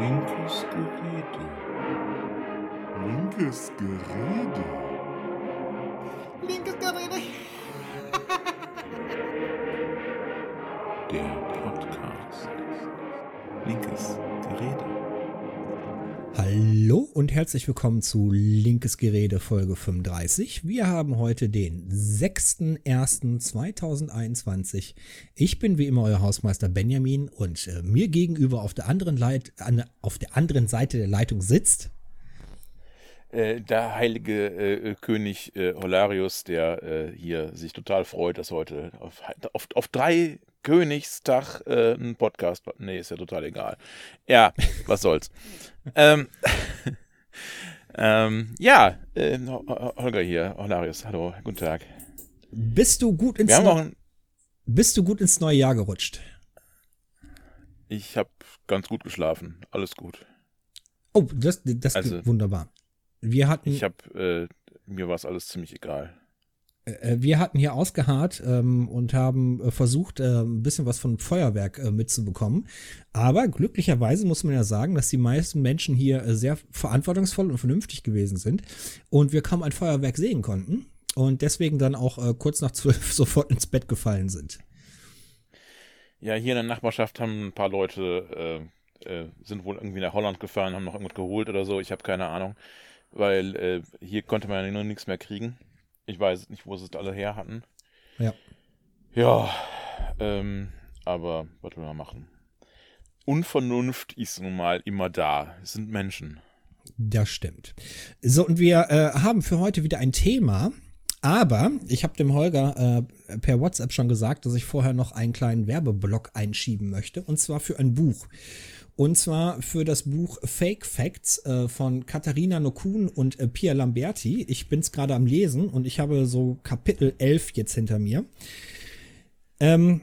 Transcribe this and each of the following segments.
Linkes Gerede. Linkes Gerede. Und herzlich willkommen zu Linkes Gerede Folge 35. Wir haben heute den 6.01.2021. Ich bin wie immer euer Hausmeister Benjamin und äh, mir gegenüber auf der anderen Leit an, auf der anderen Seite der Leitung sitzt äh, der heilige äh, König äh, Holarius, der äh, hier sich total freut, dass heute auf, auf, auf drei Königstag äh, ein Podcast. Nee, ist ja total egal. Ja, was soll's. ähm, ähm, ja, äh, Holger hier, Holarius, hallo, guten Tag. Bist du gut ins, Neu bist du gut ins neue Jahr gerutscht? Ich habe ganz gut geschlafen, alles gut. Oh, das, das Also- wunderbar. Wir hatten, Ich habe, äh, mir war es alles ziemlich egal. Äh, wir hatten hier ausgeharrt ähm, und haben äh, versucht, äh, ein bisschen was von Feuerwerk äh, mitzubekommen. Aber glücklicherweise muss man ja sagen, dass die meisten Menschen hier äh, sehr verantwortungsvoll und vernünftig gewesen sind und wir kaum ein Feuerwerk sehen konnten und deswegen dann auch äh, kurz nach zwölf sofort ins Bett gefallen sind. Ja, hier in der Nachbarschaft haben ein paar Leute, sind wohl irgendwie nach Holland gefahren, haben noch irgendwas geholt oder so. Ich habe keine Ahnung, weil hier konnte man ja nur nichts mehr kriegen. Ich weiß nicht, wo sie es alle her hatten. Ja. Ja, ähm, aber was will man machen? Unvernunft ist nun mal immer da. Es sind Menschen. Das stimmt. So, und wir äh, haben für heute wieder ein Thema. Aber ich habe dem Holger äh, per WhatsApp schon gesagt, dass ich vorher noch einen kleinen Werbeblock einschieben möchte. Und zwar für ein Buch. Und zwar für das Buch Fake Facts äh, von Katharina Nokun und äh, Pia Lamberti. Ich bin es gerade am Lesen und ich habe so Kapitel 11 jetzt hinter mir. Ähm,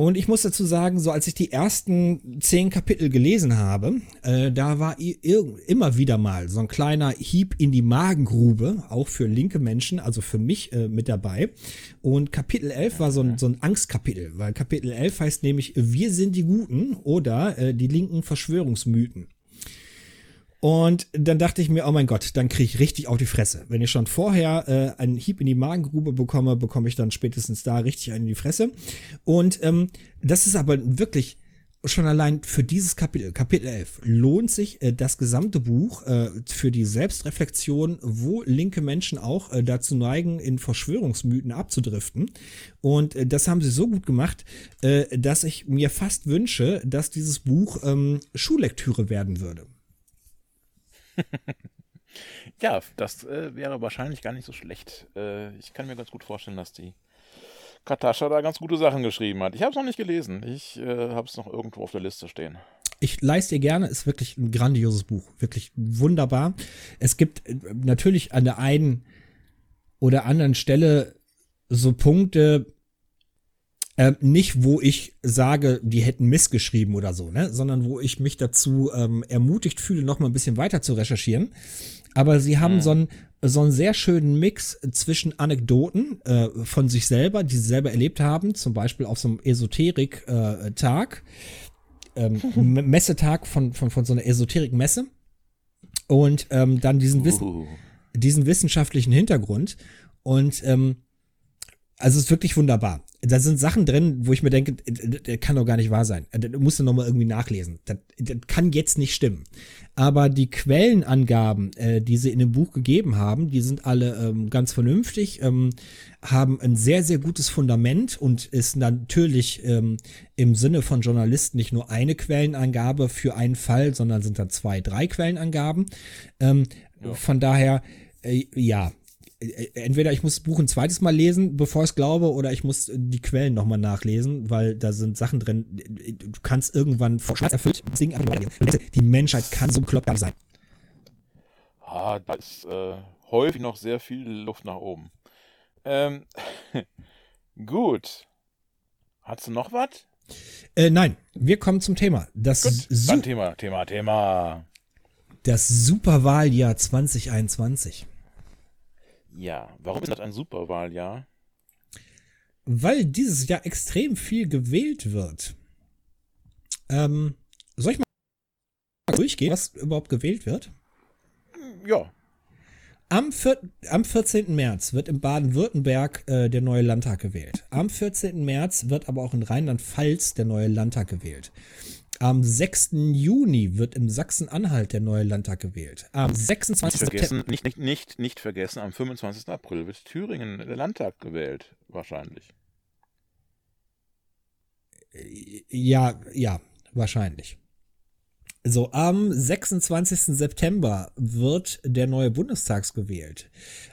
und ich muss dazu sagen, so als ich die ersten zehn Kapitel gelesen habe, äh, da war immer wieder mal so ein kleiner Hieb in die Magengrube, auch für linke Menschen, also für mich äh, mit dabei. Und Kapitel 11 war so ein, so ein Angstkapitel, weil Kapitel 11 heißt nämlich, wir sind die Guten oder äh, die linken Verschwörungsmythen. Und dann dachte ich mir, oh mein Gott, dann kriege ich richtig auf die Fresse. Wenn ich schon vorher äh, einen Hieb in die Magengrube bekomme, bekomme ich dann spätestens da richtig einen in die Fresse. Und ähm, das ist aber wirklich schon allein für dieses Kapitel, Kapitel 11, lohnt sich äh, das gesamte Buch äh, für die Selbstreflexion, wo linke Menschen auch äh, dazu neigen, in Verschwörungsmythen abzudriften. Und äh, das haben sie so gut gemacht, äh, dass ich mir fast wünsche, dass dieses Buch ähm, Schullektüre werden würde. Ja, das äh, wäre wahrscheinlich gar nicht so schlecht. Äh, ich kann mir ganz gut vorstellen, dass die Katascha da ganz gute Sachen geschrieben hat. Ich habe es noch nicht gelesen. Ich äh, habe es noch irgendwo auf der Liste stehen. Ich leiste dir gerne, ist wirklich ein grandioses Buch, wirklich wunderbar. Es gibt äh, natürlich an der einen oder anderen Stelle so Punkte, äh, nicht wo ich sage, die hätten Mist geschrieben oder so, ne, sondern wo ich mich dazu ähm, ermutigt fühle, noch mal ein bisschen weiter zu recherchieren. Aber sie haben so einen so einen sehr schönen Mix zwischen Anekdoten äh, von sich selber, die sie selber erlebt haben, zum Beispiel auf so einem Esoterik-Tag, ähm, M- Messetag von, von, von so einer Esoterik-Messe und ähm, dann diesen, Wissen, Uh. diesen wissenschaftlichen Hintergrund und ähm, also es ist wirklich wunderbar. Da sind Sachen drin, wo ich mir denke, das kann doch gar nicht wahr sein. Das musst du nochmal irgendwie nachlesen. Das, das kann jetzt nicht stimmen. Aber die Quellenangaben, äh, die sie in dem Buch gegeben haben, die sind alle ähm, ganz vernünftig, ähm, haben ein sehr, sehr gutes Fundament und ist natürlich ähm, im Sinne von Journalisten nicht nur eine Quellenangabe für einen Fall, sondern sind dann zwei, drei Quellenangaben. Ähm, Von daher, äh, ja, entweder ich muss das Buch ein zweites Mal lesen, bevor ich es glaube, oder ich muss die Quellen nochmal nachlesen, weil da sind Sachen drin, du kannst irgendwann vor Schmerz erfüllt die Menschheit kann so bekloppt sein. Ah, da ist äh, häufig noch sehr viel Luft nach oben. Ähm, gut. Hast du noch was? Äh, nein, wir kommen zum Thema. Das, Gut. Su Thema, Thema, Thema. das Superwahljahr 2021. Ja, warum ist das ein Superwahljahr? Weil dieses Jahr extrem viel gewählt wird. Ähm, soll ich mal durchgehen, was überhaupt gewählt wird? Ja. Am, vier, am 14. März wird in Baden-Württemberg äh, der neue Landtag gewählt. Am 14. März wird aber auch in Rheinland-Pfalz der neue Landtag gewählt. Am 6. Juni wird im Sachsen-Anhalt der neue Landtag gewählt. Am 26. Nicht September. vergessen, nicht, nicht, nicht, nicht vergessen, am 25. April wird Thüringen der Landtag gewählt, wahrscheinlich. Ja, ja, wahrscheinlich. So, am 26. September wird der neue Bundestag gewählt.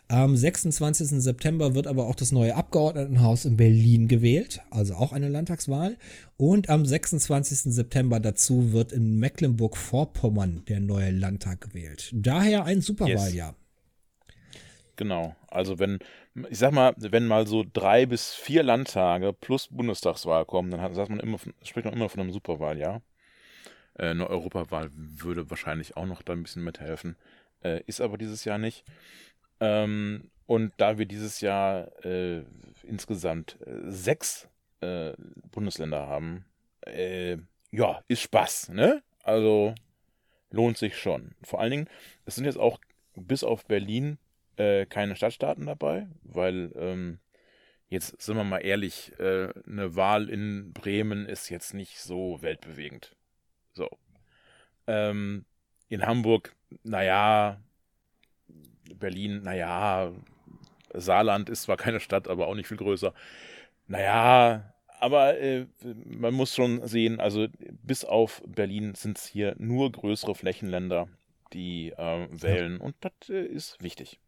Am 26. September wird aber auch das neue Abgeordnetenhaus in Berlin gewählt, also auch eine Landtagswahl. Und am 26. September dazu wird in Mecklenburg-Vorpommern der neue Landtag gewählt. Daher ein Superwahljahr. Genau. Also wenn, ich sag mal, wenn mal so drei bis vier Landtage plus Bundestagswahl kommen, dann hat, sagt man immer, spricht man immer von einem Superwahljahr. Äh, eine Europawahl würde wahrscheinlich auch noch da ein bisschen mithelfen. Äh, ist aber dieses Jahr nicht. Ähm, und da wir dieses Jahr äh, insgesamt äh, sechs äh, Bundesländer haben, äh, ja, ist Spaß, ne? Also lohnt sich schon. Vor allen Dingen, es sind jetzt auch bis auf Berlin keine Stadtstaaten dabei, weil ähm, jetzt sind wir mal ehrlich, eine Wahl in Bremen ist jetzt nicht so weltbewegend. So. Ähm, in Hamburg, naja, Berlin, naja, Saarland ist zwar keine Stadt, aber auch nicht viel größer. Naja, aber äh, man muss schon sehen, also bis auf Berlin sind es hier nur größere Flächenländer, die äh, wählen und das äh, ist wichtig.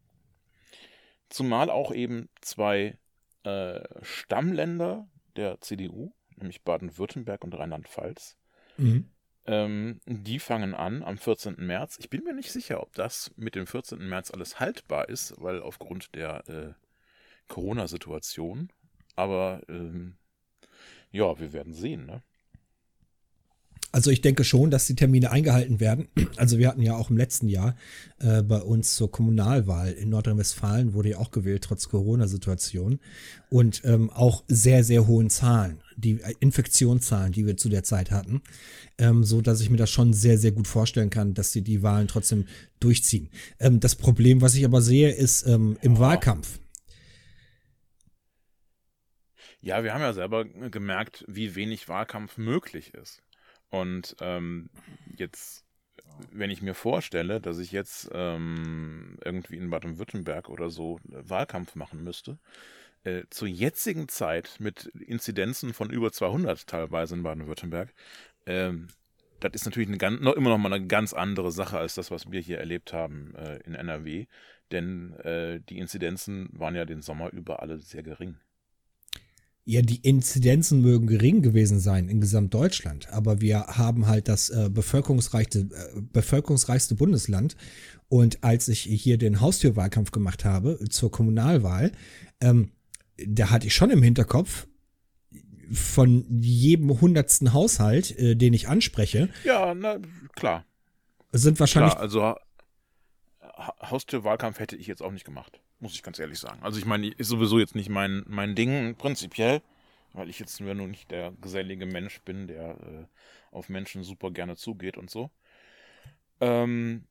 Zumal auch eben zwei äh, Stammländer der CDU, nämlich Baden-Württemberg und Rheinland-Pfalz, Mhm. Ähm, die fangen an am 14. März. Ich bin mir nicht sicher, ob das mit dem 14. März alles haltbar ist, weil aufgrund der äh, Corona-Situation. Aber ähm, ja, wir werden sehen. Ne? Also ich denke schon, dass die Termine eingehalten werden. Also wir hatten ja auch im letzten Jahr äh, bei uns zur Kommunalwahl in Nordrhein-Westfalen wurde ja auch gewählt, trotz Corona-Situation. Und ähm, auch sehr, sehr hohen Zahlen, die äh, Infektionszahlen, die wir zu der Zeit hatten. Ähm, so dass ich mir das schon sehr, sehr gut vorstellen kann, dass sie die Wahlen trotzdem durchziehen. Ähm, das Problem, was ich aber sehe, ist ähm, im Wahlkampf. Ja, wir haben ja selber gemerkt, wie wenig Wahlkampf möglich ist. Und ähm, jetzt, wenn ich mir vorstelle, dass ich jetzt ähm, irgendwie in Baden-Württemberg oder so Wahlkampf machen müsste, äh, zur jetzigen Zeit mit Inzidenzen von über 200 teilweise in Baden-Württemberg, ähm, das ist natürlich eine ganz, noch, immer noch mal eine ganz andere Sache als das, was wir hier erlebt haben äh, in NRW. Denn äh, die Inzidenzen waren ja den Sommer über alle sehr gering. Ja, die Inzidenzen mögen gering gewesen sein in Gesamtdeutschland, aber wir haben halt das äh, bevölkerungsreichste, äh, bevölkerungsreichste Bundesland. Und als ich hier den Haustürwahlkampf gemacht habe zur Kommunalwahl, ähm, da hatte ich schon im Hinterkopf, von jedem hundertsten Haushalt, äh, den ich anspreche, Ja, na klar. sind wahrscheinlich Klar, also Ha- Haustürwahlkampf hätte ich jetzt auch nicht gemacht, muss ich ganz ehrlich sagen. Also ich meine, ist sowieso jetzt nicht mein, mein Ding prinzipiell, weil ich jetzt nur nicht der gesellige Mensch bin, der äh, auf Menschen super gerne zugeht und so. Ähm,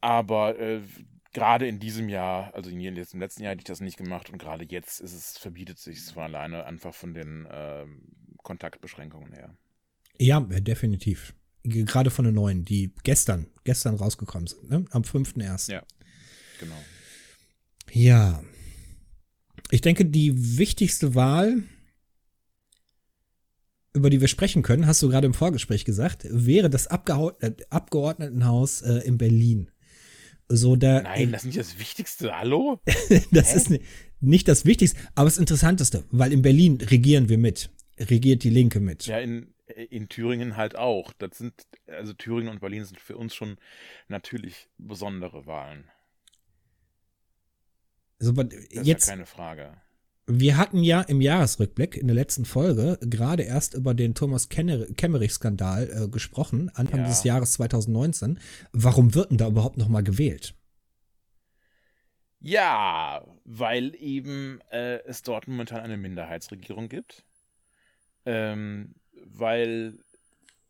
aber äh, gerade in diesem Jahr, also in jetzt im letzten Jahr hätte ich das nicht gemacht und gerade jetzt ist es, verbietet sich es von alleine einfach von den ähm, Kontaktbeschränkungen her. Ja, äh, definitiv. Gerade von den neuen, die gestern, gestern rausgekommen sind, ne? am 5.1. Ja. Genau. Ja. Ich denke, die wichtigste Wahl, über die wir sprechen können, hast du gerade im Vorgespräch gesagt, wäre das Abgehau- äh, Abgeordnetenhaus äh, in Berlin. So, da, Nein, das ist nicht das Wichtigste. Hallo? das hä? ist ni- nicht das Wichtigste, aber das Interessanteste, weil in Berlin regieren wir mit. Regiert die Linke mit. Ja, in, in Thüringen halt auch. Das sind, also Thüringen und Berlin sind für uns schon natürlich besondere Wahlen. So, aber Das jetzt, ist ja keine Frage. Wir hatten ja im Jahresrückblick in der letzten Folge gerade erst über den Thomas Kemmerich-Skandal äh, gesprochen, Anfang Ja. des Jahres 2019. Warum wird denn da überhaupt noch mal gewählt? Ja, weil eben äh, es dort momentan eine Minderheitsregierung gibt. Ähm, weil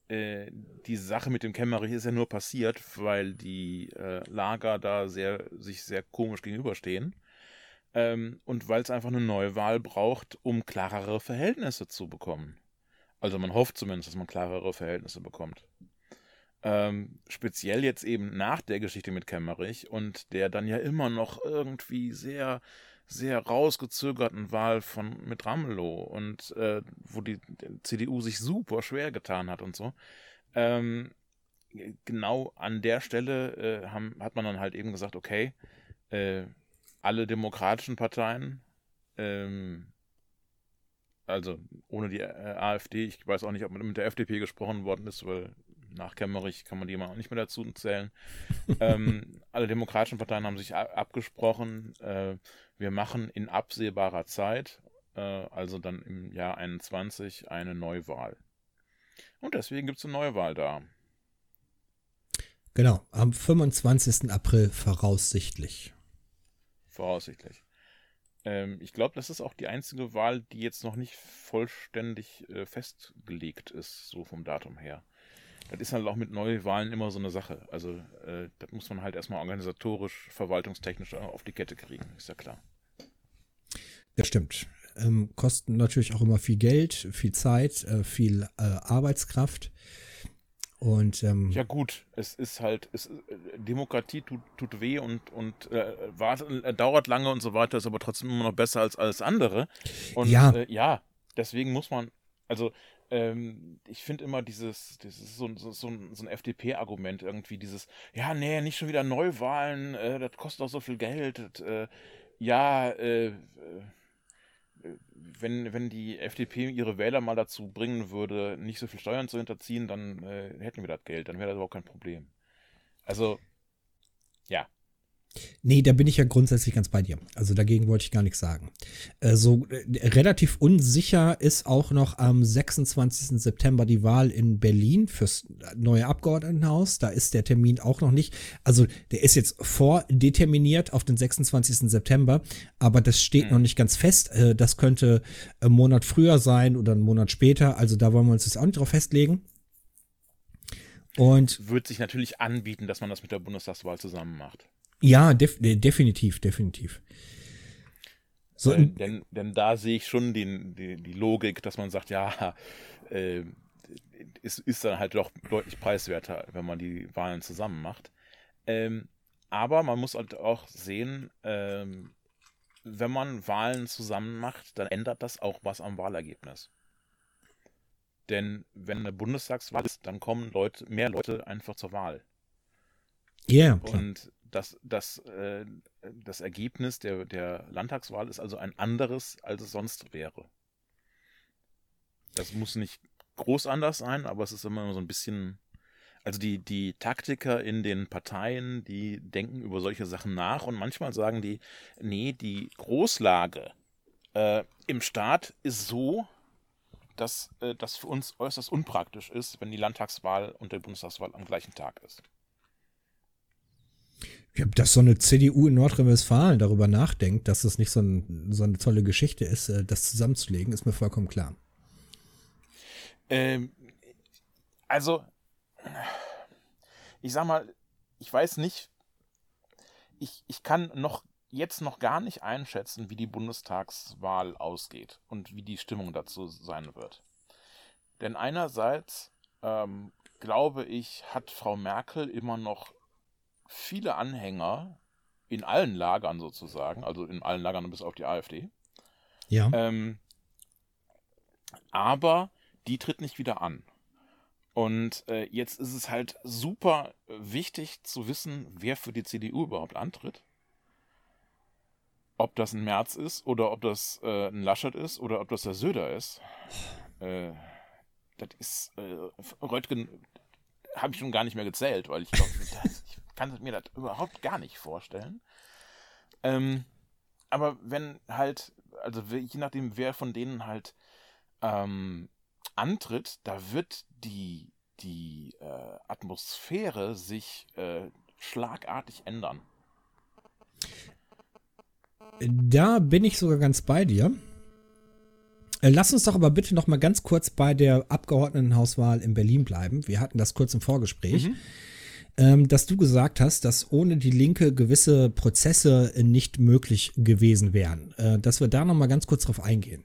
äh, die Sache mit dem Kemmerich ist ja nur passiert, weil die äh, Lager da sehr, sich sehr komisch gegenüberstehen. Ähm, und weil es einfach eine Neuwahl braucht, um klarere Verhältnisse zu bekommen. Also man hofft zumindest, dass man klarere Verhältnisse bekommt. Ähm, speziell jetzt eben nach der Geschichte mit Kemmerich und der dann ja immer noch irgendwie sehr, sehr rausgezögerten Wahl von mit Ramelow und äh, wo die, CDU sich super schwer getan hat und so. Ähm, genau an der Stelle äh, haben, hat man dann halt eben gesagt, okay, äh, alle demokratischen Parteien, ähm, also ohne die äh, AfD, ich weiß auch nicht, ob mit der FDP gesprochen worden ist, weil nach Kemmerich kann man die mal auch nicht mehr dazu zählen. ähm, alle demokratischen Parteien haben sich abgesprochen, äh, wir machen in absehbarer Zeit, äh, also dann im Jahr 21, eine Neuwahl. Und deswegen gibt es eine Neuwahl da. Genau, am 25. April voraussichtlich. Voraussichtlich. Ähm, ich glaube, das ist auch die einzige Wahl, die jetzt noch nicht vollständig äh, festgelegt ist, so vom Datum her das ist halt auch mit Neuwahlen immer so eine Sache. Also, äh, das muss man halt erstmal organisatorisch, verwaltungstechnisch auf die Kette kriegen, ist ja klar. Das stimmt. Ähm, kosten natürlich auch immer viel Geld, viel Zeit, äh, viel äh, Arbeitskraft. Und, ähm, ja gut, es ist halt, es, äh, Demokratie tut, tut weh und, und äh, wart, äh, dauert lange und so weiter, ist aber trotzdem immer noch besser als alles andere. Und ja, äh, ja deswegen muss man, also ähm, ich finde immer dieses, dieses so, so, so ein, so ein FDP-Argument irgendwie, dieses, ja, nee, nicht schon wieder Neuwahlen, äh, das kostet doch so viel Geld. Das, äh, ja, äh, wenn, wenn die FDP ihre Wähler mal dazu bringen würde, nicht so viel Steuern zu hinterziehen, dann äh, hätten wir das Geld, dann wäre das überhaupt kein Problem. Also. Nee, da bin ich ja grundsätzlich ganz bei dir. Also dagegen wollte ich gar nichts sagen. Äh, so äh, relativ unsicher ist auch noch am 26. September die Wahl in Berlin fürs neue Abgeordnetenhaus. Da ist der Termin auch noch nicht. Also der ist jetzt vordeterminiert auf den 26. September, aber das steht mhm. noch nicht ganz fest. Äh, das könnte einen Monat früher sein oder einen Monat später. Also da wollen wir uns jetzt auch nicht drauf festlegen. Und wird sich natürlich anbieten, dass man das mit der Bundestagswahl zusammen macht. Ja, def definitiv, definitiv. So, äh, denn, denn da sehe ich schon die, die, die, Logik, dass man sagt, ja, äh, es ist dann halt doch deutlich preiswerter, wenn man die Wahlen zusammen macht. Ähm, aber man muss halt auch sehen, ähm, wenn man Wahlen zusammen macht, dann ändert das auch was am Wahlergebnis. Denn wenn eine Bundestagswahl ist, dann kommen Leute, mehr Leute einfach zur Wahl. Ja. Yeah, und das, das, äh, das Ergebnis der, der Landtagswahl ist also ein anderes, als es sonst wäre. Das muss nicht groß anders sein, aber es ist immer so ein bisschen. Also die, die Taktiker in den Parteien, die denken über solche Sachen nach und manchmal sagen die, nee, die Großlage äh, im Staat ist so, dass äh, das für uns äußerst unpraktisch ist, wenn die Landtagswahl und die Bundestagswahl am gleichen Tag ist. Ja, dass so eine CDU in Nordrhein-Westfalen darüber nachdenkt, dass es nicht so, ein, so, eine tolle Geschichte ist, äh, das zusammenzulegen, ist mir vollkommen klar. Ähm, also, ich sag mal, ich weiß nicht, ich, ich kann noch jetzt noch gar nicht einschätzen, wie die Bundestagswahl ausgeht und wie die Stimmung dazu sein wird. Denn einerseits, ähm, glaube ich, hat Frau Merkel immer noch viele Anhänger in allen Lagern sozusagen, also in allen Lagern bis auf die AfD. Ja. Ähm, aber die tritt nicht wieder an. Und äh, jetzt ist es halt super wichtig zu wissen, wer für die CDU überhaupt antritt. Ob das ein Merz ist oder ob das äh, ein Laschet ist oder ob das der Söder ist. Äh, das ist, äh, Röttgen habe ich schon gar nicht mehr gezählt, weil ich glaube, ich kann mir das überhaupt gar nicht vorstellen. Ähm, aber wenn halt, also je nachdem, wer von denen halt ähm, antritt, da wird die, die äh, Atmosphäre sich äh, schlagartig ändern. Da bin ich sogar ganz bei dir. Äh, lass uns doch aber bitte noch mal ganz kurz bei der Abgeordnetenhauswahl in Berlin bleiben. Wir hatten das kurz im Vorgespräch. Mhm. Ähm, dass du gesagt hast, dass ohne die Linke gewisse Prozesse nicht möglich gewesen wären. Äh, dass wir da noch mal ganz kurz drauf eingehen.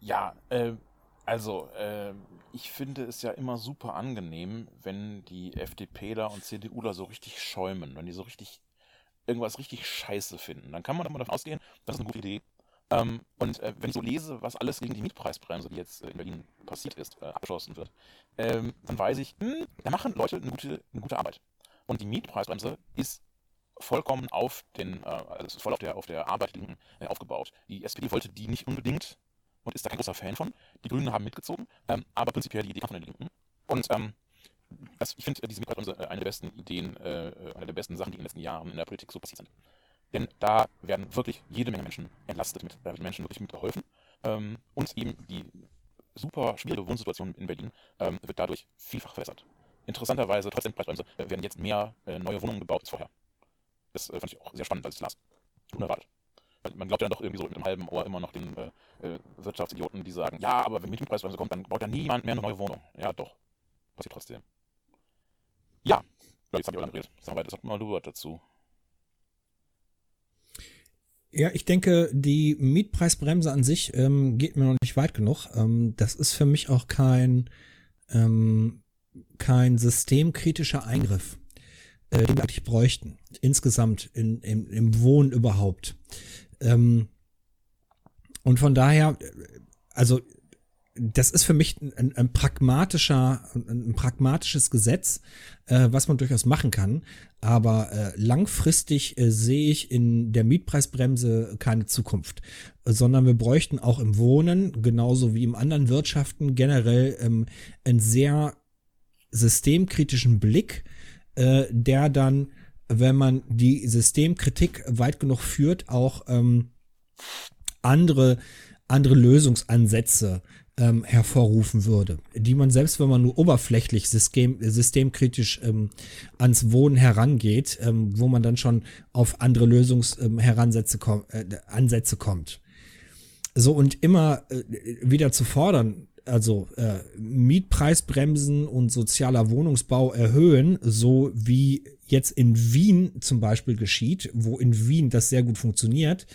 Ja, äh, also äh, ich finde es ja immer super angenehm, wenn die FDPler und CDUler so richtig schäumen, wenn die so richtig irgendwas richtig scheiße finden. Dann kann man davon ausgehen, das ist eine gute Idee. Ähm, und äh, wenn ich so lese, was alles gegen die Mietpreisbremse, die jetzt äh, in Berlin passiert ist, äh, abgeschlossen wird, ähm, dann weiß ich, hm, da machen Leute eine gute, eine gute Arbeit. Und die Mietpreisbremse ist vollkommen auf den, äh, also voll auf der, auf der Arbeit äh, aufgebaut. Die SPD wollte die nicht unbedingt und ist da kein großer Fan von. Die Grünen haben mitgezogen, ähm, aber prinzipiell die Idee von den Linken. Und ähm, das, ich finde diese Mietpreisbremse äh, eine der besten Ideen, äh, eine der besten Sachen, die in den letzten Jahren in der Politik so passiert sind. Denn da werden wirklich jede Menge Menschen entlastet, mit, da wird Menschen wirklich mitgeholfen. Ähm, und eben die super schwierige Wohnsituation in Berlin ähm, wird dadurch vielfach verbessert. Interessanterweise, trotz der Preisbremse, äh, werden jetzt mehr äh, neue Wohnungen gebaut als vorher. Das äh, fand ich auch sehr spannend, als ich las. Unerwartet. Man glaubt ja doch irgendwie so mit einem halben Ohr immer noch den äh, äh, Wirtschaftsidioten, die sagen, ja, aber wenn Mietpreisbremse kommt, dann baut ja niemand mehr eine neue Wohnung. Ja, doch. Passiert trotzdem. Ja. jetzt habe ich auch geredet. Sag mal, das hat mal du dazu. Ja, ich denke, die Mietpreisbremse an sich ähm, geht mir noch nicht weit genug. Ähm, das ist für mich auch kein, ähm, kein systemkritischer Eingriff, äh, den wir eigentlich bräuchten. Insgesamt in, in, im Wohnen überhaupt. Ähm, und von daher, also das ist für mich ein, ein pragmatischer, ein, ein, pragmatisches Gesetz, äh, was man durchaus machen kann. Aber äh, langfristig äh, sehe ich in der Mietpreisbremse keine Zukunft, sondern wir bräuchten auch im Wohnen, genauso wie im anderen Wirtschaften, generell ähm, einen sehr systemkritischen Blick, äh, der dann, wenn man die Systemkritik weit genug führt, auch ähm, andere andere Lösungsansätze ähm, hervorrufen würde, die man selbst, wenn man nur oberflächlich system, systemkritisch ähm, ans Wohnen herangeht, ähm, wo man dann schon auf andere Lösungsansätze ähm, kom äh, Ansätze kommt. So und immer äh, wieder zu fordern, also äh, Mietpreisbremsen und sozialer Wohnungsbau erhöhen, so wie jetzt in Wien zum Beispiel geschieht, wo in Wien das sehr gut funktioniert.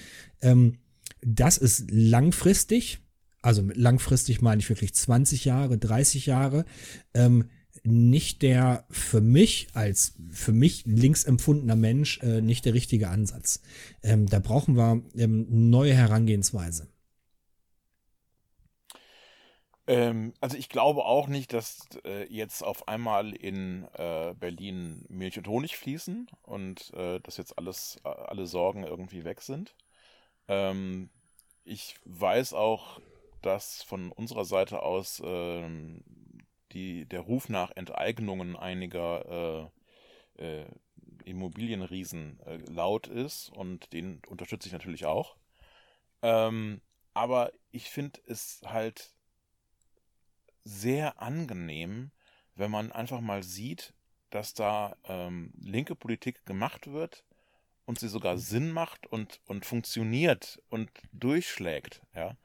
Ähm, das ist langfristig, also langfristig meine ich wirklich 20 Jahre, 30 Jahre, ähm, nicht der für mich als für mich links empfundener Mensch äh, nicht der richtige Ansatz. Ähm, da brauchen wir ähm, neue Herangehensweise. Ähm, also ich glaube auch nicht, dass äh, jetzt auf einmal in äh, Berlin Milch und Honig fließen und äh, dass jetzt alles, äh, alle Sorgen irgendwie weg sind. Ähm, ich weiß auch, dass von unserer Seite aus ähm, die, der Ruf nach Enteignungen einiger äh, äh, Immobilienriesen äh, laut ist und den unterstütze ich natürlich auch. Ähm, aber ich finde es halt sehr angenehm, wenn man einfach mal sieht, dass da ähm, linke Politik gemacht wird und sie sogar Sinn macht und, und funktioniert und durchschlägt, ja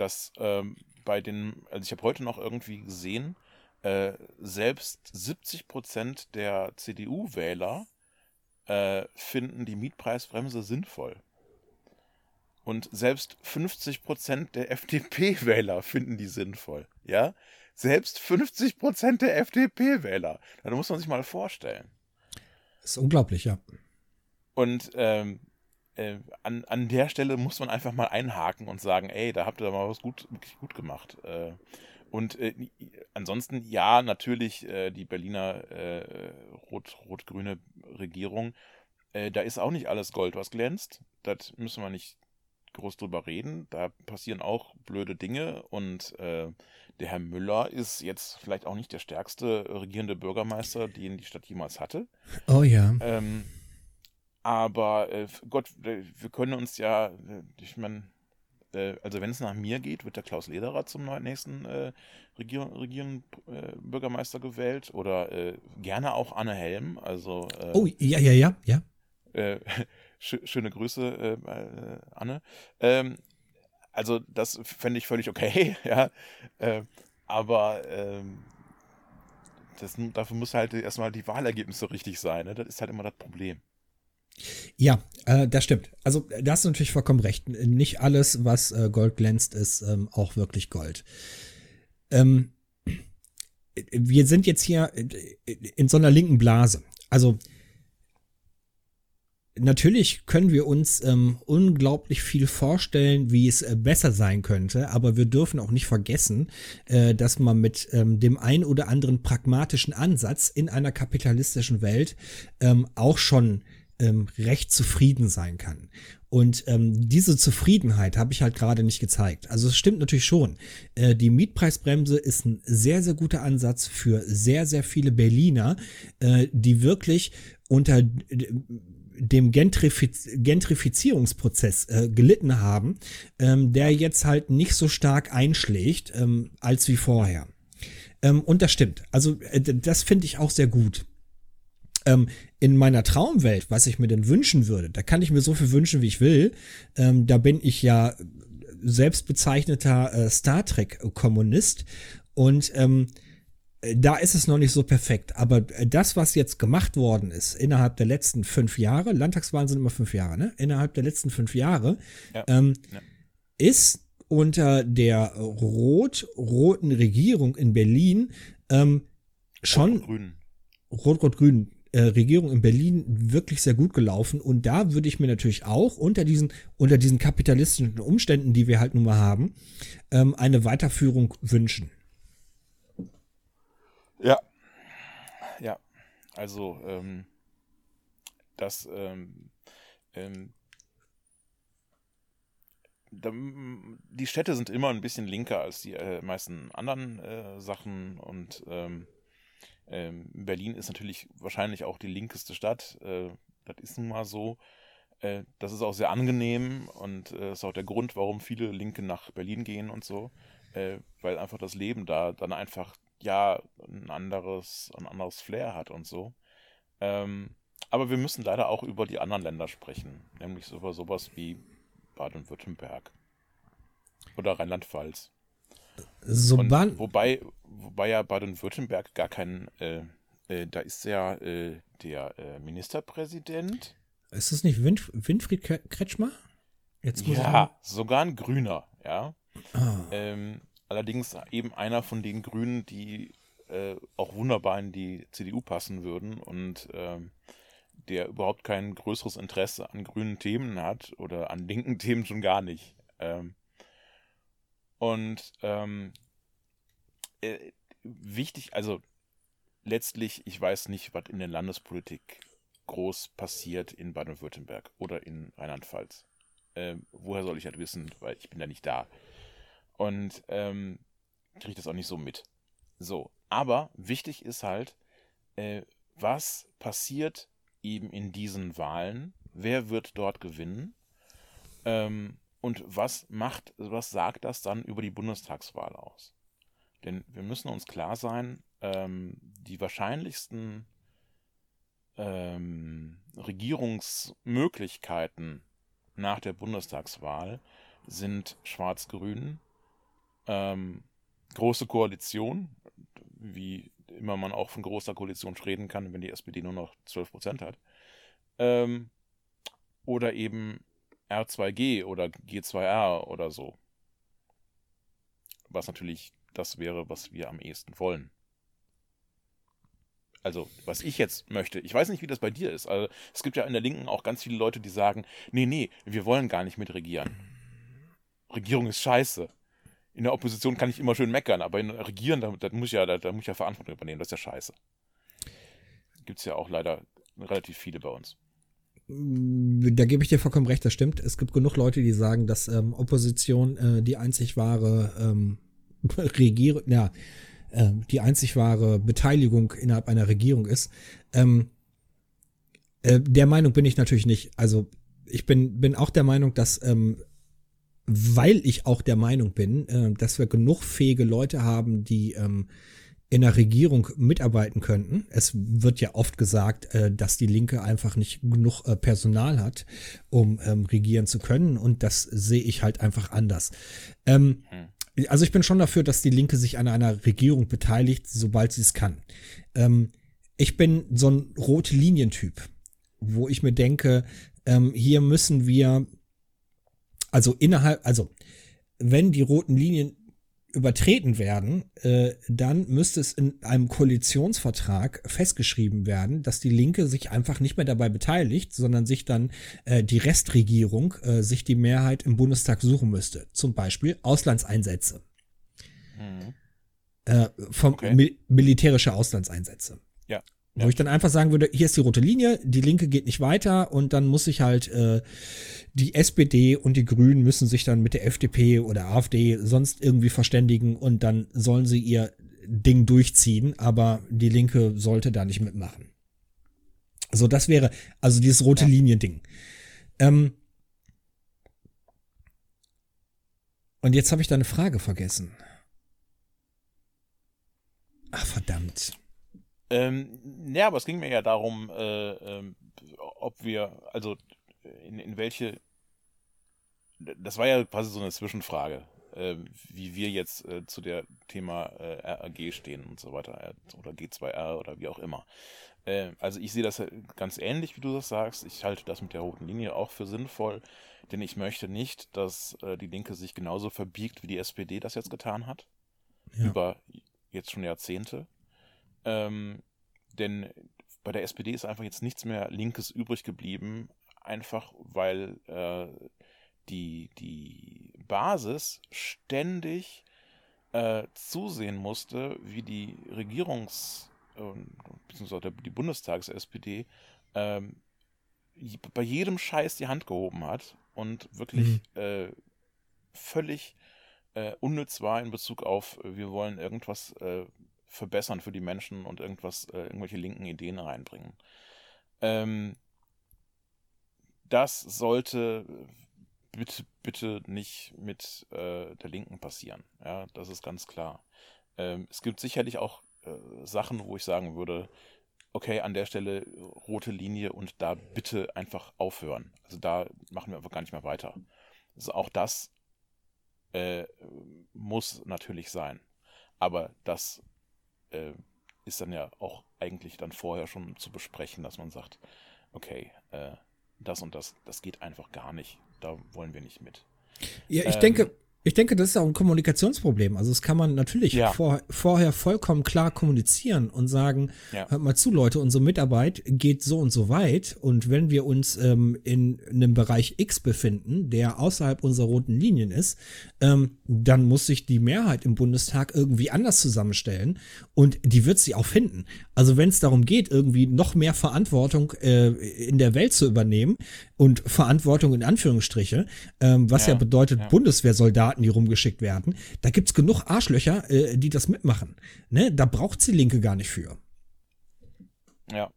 dass ähm, bei den, also ich habe heute noch irgendwie gesehen, äh, selbst 70 Prozent der CDU-Wähler äh, finden die Mietpreisbremse sinnvoll. Und selbst 50 Prozent der FDP-Wähler finden die sinnvoll. Ja? Selbst 50 Prozent der FDP-Wähler. Da muss man sich mal vorstellen. Das ist unglaublich, ja. Und ähm, äh, an, an der Stelle muss man einfach mal einhaken und sagen, ey, da habt ihr mal was gut, wirklich gut gemacht. Äh, und äh, ansonsten, ja, natürlich äh, die Berliner äh, rot, rot-grüne Regierung, äh, da ist auch nicht alles Gold, was glänzt. Das müssen wir nicht groß drüber reden. Da passieren auch blöde Dinge und der Herr Müller ist jetzt vielleicht auch nicht der stärkste regierende Bürgermeister, den die Stadt jemals hatte. Oh ja. Ähm, aber äh, Gott, wir können uns ja, äh, ich meine, äh, also wenn es nach mir geht, wird der Klaus Lederer zum nächsten äh, Regier Regierenden äh, Bürgermeister gewählt oder äh, gerne auch Anne Helm. Also, oh, ja, ja, ja, ja. sch schöne Grüße, Anne. Ähm, also das fände ich völlig okay, ja. Äh, aber ähm, das, dafür muss halt erstmal die Wahlergebnisse richtig sein. Ne? Das ist halt immer das Problem. Ja, äh, das stimmt. Also da hast du natürlich vollkommen recht. Nicht alles, was äh, Gold glänzt, ist ähm, auch wirklich Gold. Ähm, wir sind jetzt hier in so einer linken Blase. Also natürlich können wir uns ähm, unglaublich viel vorstellen, wie es äh, besser sein könnte, aber wir dürfen auch nicht vergessen, äh, dass man mit ähm, dem ein oder anderen pragmatischen Ansatz in einer kapitalistischen Welt ähm, auch schon ähm, recht zufrieden sein kann. Und ähm, diese Zufriedenheit habe ich halt gerade nicht gezeigt. Also es stimmt natürlich schon. Äh, die Mietpreisbremse ist ein sehr, sehr guter Ansatz für sehr, sehr viele Berliner, äh, die wirklich unter dem Gentrifiz Gentrifizierungsprozess äh, gelitten haben, ähm, der jetzt halt nicht so stark einschlägt ähm, als wie vorher. Ähm, und das stimmt. Also äh, das finde ich auch sehr gut. Ähm, in meiner Traumwelt, was ich mir denn wünschen würde, da kann ich mir so viel wünschen, wie ich will. Ähm, da bin ich ja selbstbezeichneter äh, Star Trek-Kommunist und ähm, da ist es noch nicht so perfekt. Aber das, was jetzt gemacht worden ist innerhalb der letzten fünf Jahre, Landtagswahlen sind immer fünf Jahre, ne? Innerhalb der letzten fünf Jahre, ja. Ähm, ja. ist unter der rot-roten Regierung in Berlin ähm, schon rot-rot-grün äh, Regierung in Berlin wirklich sehr gut gelaufen und da würde ich mir natürlich auch unter diesen unter diesen kapitalistischen Umständen, die wir halt nun mal haben, ähm, eine Weiterführung wünschen. Ja. Ja. Also, ähm, das, ähm, ähm, die Städte sind immer ein bisschen linker als die äh, meisten anderen äh, Sachen und ähm, ähm, Berlin ist natürlich wahrscheinlich auch die linkeste Stadt. Äh, das ist nun mal so. Äh, das ist auch sehr angenehm und äh, ist auch der Grund, warum viele Linke nach Berlin gehen und so, äh, weil einfach das Leben da dann einfach ja ein anderes, ein anderes Flair hat und so. Ähm, aber wir müssen leider auch über die anderen Länder sprechen, nämlich über sowas wie Baden-Württemberg oder Rheinland-Pfalz. So wobei, wobei ja Baden-Württemberg gar kein, äh, äh, da ist ja äh, der äh, Ministerpräsident. Ist das nicht Winf Winfried Kretschmer? Jetzt ja, sogar ein Grüner, ja. Ah. Ähm, allerdings eben einer von den Grünen, die äh, auch wunderbar in die CDU passen würden und ähm, der überhaupt kein größeres Interesse an grünen Themen hat oder an linken Themen schon gar nicht. Ähm, und ähm, äh, wichtig, also letztlich, ich weiß nicht, was in der Landespolitik groß passiert in Baden-Württemberg oder in Rheinland-Pfalz. Ähm, woher soll ich das wissen? Weil ich bin da nicht da. Und ähm, kriege das auch nicht so mit. So, aber wichtig ist halt, äh, was passiert eben in diesen Wahlen? Wer wird dort gewinnen? Ähm, und was macht, was sagt das dann über die Bundestagswahl aus? Denn wir müssen uns klar sein, ähm, die wahrscheinlichsten ähm, Regierungsmöglichkeiten nach der Bundestagswahl sind Schwarz-Grün, ähm, große Koalition, wie immer man auch von großer Koalition reden kann, wenn die SPD nur noch 12 Prozent hat. Ähm, oder eben R2G oder G2R oder so. Was natürlich das wäre, was wir am ehesten wollen. Also, was ich jetzt möchte, ich weiß nicht, wie das bei dir ist. Also, es gibt ja in der Linken auch ganz viele Leute, die sagen, nee, nee, wir wollen gar nicht mit regieren. Regierung ist scheiße in der Opposition kann ich immer schön meckern, aber in Regieren, da, da, muss ja, da, da muss ich ja Verantwortung übernehmen. Das ist ja scheiße. Gibt es ja auch leider relativ viele bei uns. Mm, da gebe ich dir vollkommen recht, das stimmt. Es gibt genug Leute, die sagen, dass ähm, Opposition äh, die einzig wahre ähm, Regierung, ja, äh, die einzig wahre Beteiligung innerhalb einer Regierung ist. Ähm, äh, der Meinung bin ich natürlich nicht. Also ich bin, bin auch der Meinung, dass ähm, weil ich auch der Meinung bin, äh, dass wir genug fähige Leute haben, die ähm, in der Regierung mitarbeiten könnten. Es wird ja oft gesagt, äh, dass die Linke einfach nicht genug äh, Personal hat, um ähm, regieren zu können. Und das sehe ich halt einfach anders. Ähm, hm. Also ich bin schon dafür, dass die Linke sich an einer Regierung beteiligt, sobald sie es kann. Ähm, ich bin so ein rote Linientyp, wo ich mir denke, hier müssen wir, also innerhalb, also wenn die roten Linien übertreten werden, äh, dann müsste es in einem Koalitionsvertrag festgeschrieben werden, dass die Linke sich einfach nicht mehr dabei beteiligt, sondern sich dann äh, die Restregierung äh, sich die Mehrheit im Bundestag suchen müsste. Zum Beispiel Auslandseinsätze. Mhm. Äh, vom okay. Mil militärische Auslandseinsätze. Ja. Wo ich dann einfach sagen würde, hier ist die rote Linie, die Linke geht nicht weiter und dann muss sich halt äh, die SPD und die Grünen müssen sich dann mit der FDP oder AfD sonst irgendwie verständigen und dann sollen sie ihr Ding durchziehen, aber die Linke sollte da nicht mitmachen. So, das wäre also dieses rote ja. Linie-Ding. Ähm, und jetzt habe ich da eine Frage vergessen. Ach, verdammt. Ähm, ja, aber es ging mir ja darum, äh, äh, ob wir, also in, in welche, das war ja quasi so eine Zwischenfrage, äh, wie wir jetzt äh, zu der Thema äh, RAG stehen und so weiter, äh, oder G2R oder wie auch immer. also ich sehe das ganz ähnlich, wie du das sagst. Ich halte das mit der roten Linie auch für sinnvoll, denn ich möchte nicht, dass die Linke sich genauso verbiegt, wie die SPD das jetzt getan hat. Ja. Über jetzt schon Jahrzehnte. Ähm, denn bei der SPD ist einfach jetzt nichts mehr Linkes übrig geblieben, einfach weil äh, die, die Basis ständig äh, zusehen musste, wie die Regierungs- äh, bzw. die Bundestags-SPD äh, bei jedem Scheiß die Hand gehoben hat und wirklich mhm. Äh, völlig äh, unnütz war in Bezug auf, wir wollen irgendwas äh, verbessern für die Menschen und irgendwas, äh, irgendwelche linken Ideen reinbringen. Ähm, das sollte bitte, bitte nicht mit äh, der Linken passieren. Ja, das ist ganz klar. Ähm, es gibt sicherlich auch äh, Sachen, wo ich sagen würde, okay, an der Stelle rote Linie und da bitte einfach aufhören. Also da machen wir einfach gar nicht mehr weiter. Also auch das äh, muss natürlich sein. Aber das äh, ist dann ja auch eigentlich dann vorher schon zu besprechen, dass man sagt, okay, äh, das und das, das geht einfach gar nicht. Da wollen wir nicht mit. Ja, ich ähm, denke, ich denke, das ist auch ein Kommunikationsproblem. Also das kann man natürlich ja. vor, vorher vollkommen klar kommunizieren und sagen, ja. hört mal zu, Leute, unsere Mitarbeit geht so und so weit. Und wenn wir uns ähm, in einem Bereich X befinden, der außerhalb unserer roten Linien ist, ähm, dann muss sich die Mehrheit im Bundestag irgendwie anders zusammenstellen. Und die wird sie auch finden. Also wenn es darum geht, irgendwie noch mehr Verantwortung äh, in der Welt zu übernehmen und Verantwortung in Anführungsstriche, ähm, was ja, ja bedeutet Bundeswehrsoldaten, Soldaten, die rumgeschickt werden. Da gibt's genug Arschlöcher, äh, die das mitmachen. Ne? Da braucht die Linke gar nicht für. Ja.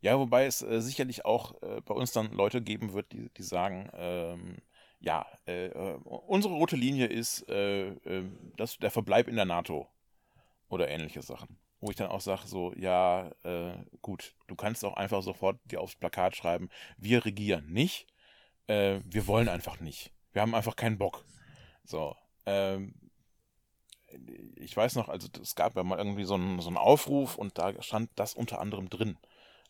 Ja, wobei es äh, sicherlich auch äh, bei uns dann Leute geben wird, die, die sagen, ähm, ja, äh, äh, unsere rote Linie ist äh, das, der Verbleib in der NATO oder ähnliche Sachen. Wo ich dann auch sage, so, ja, gut, du kannst auch einfach sofort dir aufs Plakat schreiben, wir regieren nicht, wir wollen einfach nicht. Wir haben einfach keinen Bock. So, ähm, ich weiß noch, also es gab ja mal irgendwie so einen, so einen Aufruf und da stand das unter anderem drin.